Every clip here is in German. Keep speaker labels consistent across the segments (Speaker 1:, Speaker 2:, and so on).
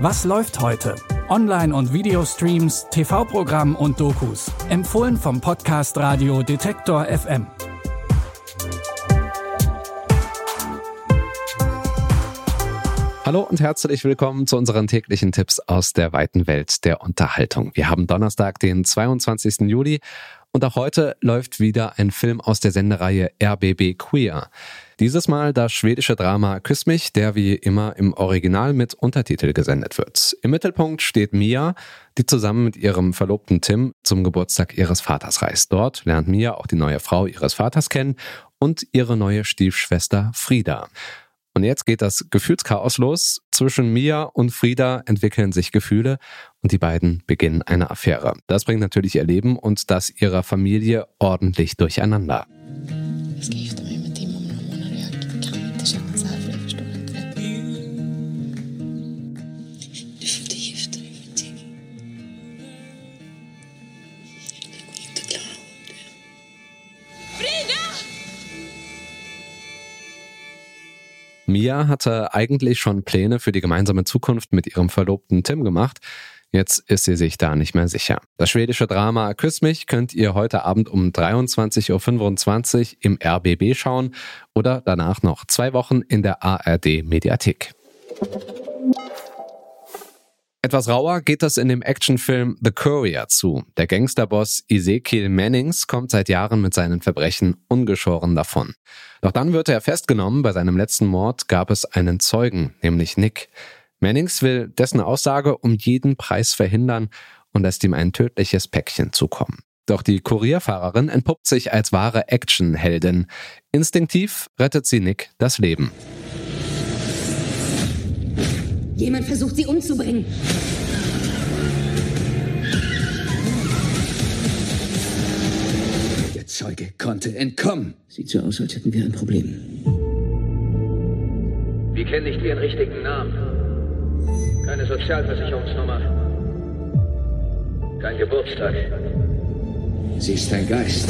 Speaker 1: Was läuft heute? Online- und Videostreams, TV-Programm und Dokus. Empfohlen vom Podcast Radio Detektor FM.
Speaker 2: Hallo und herzlich willkommen zu unseren täglichen Tipps aus der weiten Welt der Unterhaltung. Wir haben Donnerstag, den 22. Juli und auch heute läuft wieder ein Film aus der Sendereihe RBB Queer. Dieses Mal das schwedische Drama Küss mich, der wie immer im Original mit Untertitel gesendet wird. Im Mittelpunkt steht Mia, die zusammen mit ihrem Verlobten Tim zum Geburtstag ihres Vaters reist. Dort lernt Mia auch die neue Frau ihres Vaters kennen und ihre neue Stiefschwester Frieda. Und jetzt geht das Gefühlschaos los. Zwischen Mia und Frieda entwickeln sich Gefühle und die beiden beginnen eine Affäre. Das bringt natürlich ihr Leben und das ihrer Familie ordentlich durcheinander. Mia hatte eigentlich schon Pläne für die gemeinsame Zukunft mit ihrem Verlobten Tim gemacht. Jetzt ist sie sich da nicht mehr sicher. Das schwedische Drama Küss mich könnt ihr heute Abend um 23.25 Uhr im RBB schauen oder danach noch zwei Wochen in der ARD Mediathek. Etwas rauer geht das in dem Actionfilm The Courier zu. Der Gangsterboss Ezekiel Mannings kommt seit Jahren mit seinen Verbrechen ungeschoren davon. Doch dann wird er festgenommen. Bei seinem letzten Mord gab es einen Zeugen, nämlich Nick. Mannings will dessen Aussage um jeden Preis verhindern und lässt ihm ein tödliches Päckchen zukommen. Doch die Kurierfahrerin entpuppt sich als wahre Actionheldin. Instinktiv rettet sie Nick das Leben.
Speaker 3: Jemand versucht, sie umzubringen.
Speaker 4: Der Zeuge konnte entkommen.
Speaker 5: Sieht so aus, als hätten wir ein Problem.
Speaker 6: Wir kennen nicht Ihren richtigen Namen. Keine Sozialversicherungsnummer. Kein Geburtstag.
Speaker 4: Sie ist ein Geist.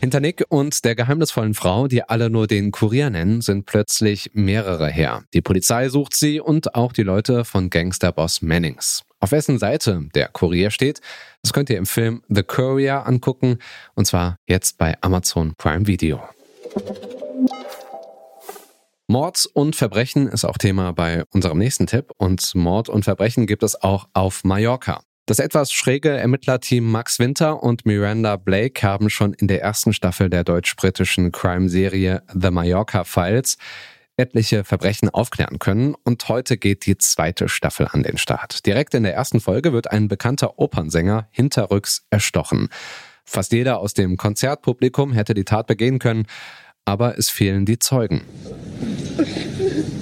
Speaker 2: Hinter Nick und der geheimnisvollen Frau, die alle nur den Kurier nennen, sind plötzlich mehrere her. Die Polizei sucht sie und auch die Leute von Gangsterboss Mannings. Auf wessen Seite der Kurier steht, das könnt ihr im Film The Courier angucken und zwar jetzt bei Amazon Prime Video. Mord und Verbrechen ist auch Thema bei unserem nächsten Tipp und Mord und Verbrechen gibt es auch auf Mallorca. Das etwas schräge Ermittlerteam Max Winter und Miranda Blake haben schon in der ersten Staffel der deutsch-britischen Crime-Serie The Mallorca Files etliche Verbrechen aufklären können und heute geht die zweite Staffel an den Start. Direkt in der ersten Folge wird ein bekannter Opernsänger hinterrücks erstochen. Fast jeder aus dem Konzertpublikum hätte die Tat begehen können, aber es fehlen die Zeugen.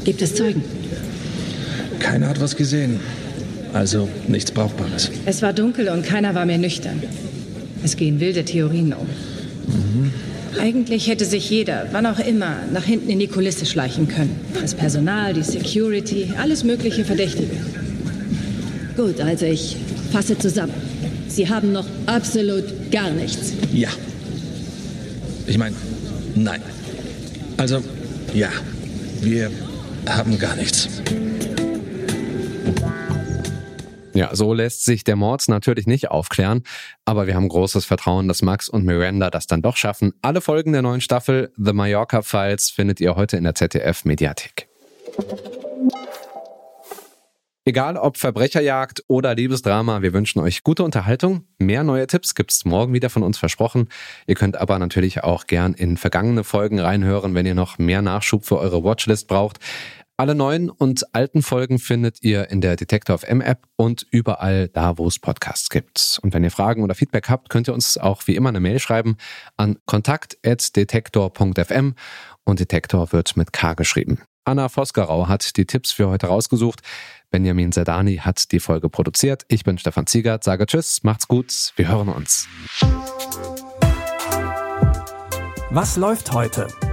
Speaker 3: Gibt es Zeugen?
Speaker 7: Keiner hat was gesehen. Also nichts Brauchbares.
Speaker 3: Es war dunkel und keiner war mehr nüchtern. Es gehen wilde Theorien um. Mhm. Eigentlich hätte sich jeder, wann auch immer, nach hinten in die Kulisse schleichen können. Das Personal, die Security, alles mögliche Verdächtige. Gut, also ich fasse zusammen. Sie haben noch absolut gar nichts.
Speaker 7: Ja. Ich meine, nein. Also, ja. Wir haben gar nichts.
Speaker 2: Ja, so lässt sich der Mord natürlich nicht aufklären, aber wir haben großes Vertrauen, dass Max und Miranda das dann doch schaffen. Alle Folgen der neuen Staffel The Mallorca Files findet ihr heute in der ZDF Mediathek. Egal ob Verbrecherjagd oder Liebesdrama, wir wünschen euch gute Unterhaltung. Mehr neue Tipps gibt's morgen wieder von uns versprochen. Ihr könnt aber natürlich auch gern in vergangene Folgen reinhören, wenn ihr noch mehr Nachschub für eure Watchlist braucht. Alle neuen und alten Folgen findet ihr in der Detektor FM App und überall da, wo es Podcasts gibt. Und wenn ihr Fragen oder Feedback habt, könnt ihr uns auch wie immer eine Mail schreiben an kontakt.detektor.fm und Detektor wird mit K geschrieben. Anna Vosgerau hat die Tipps für heute rausgesucht. Benjamin Zerdani hat die Folge produziert. Ich bin Stefan Ziegert, sage Tschüss, macht's gut, wir hören uns.
Speaker 1: Was läuft heute?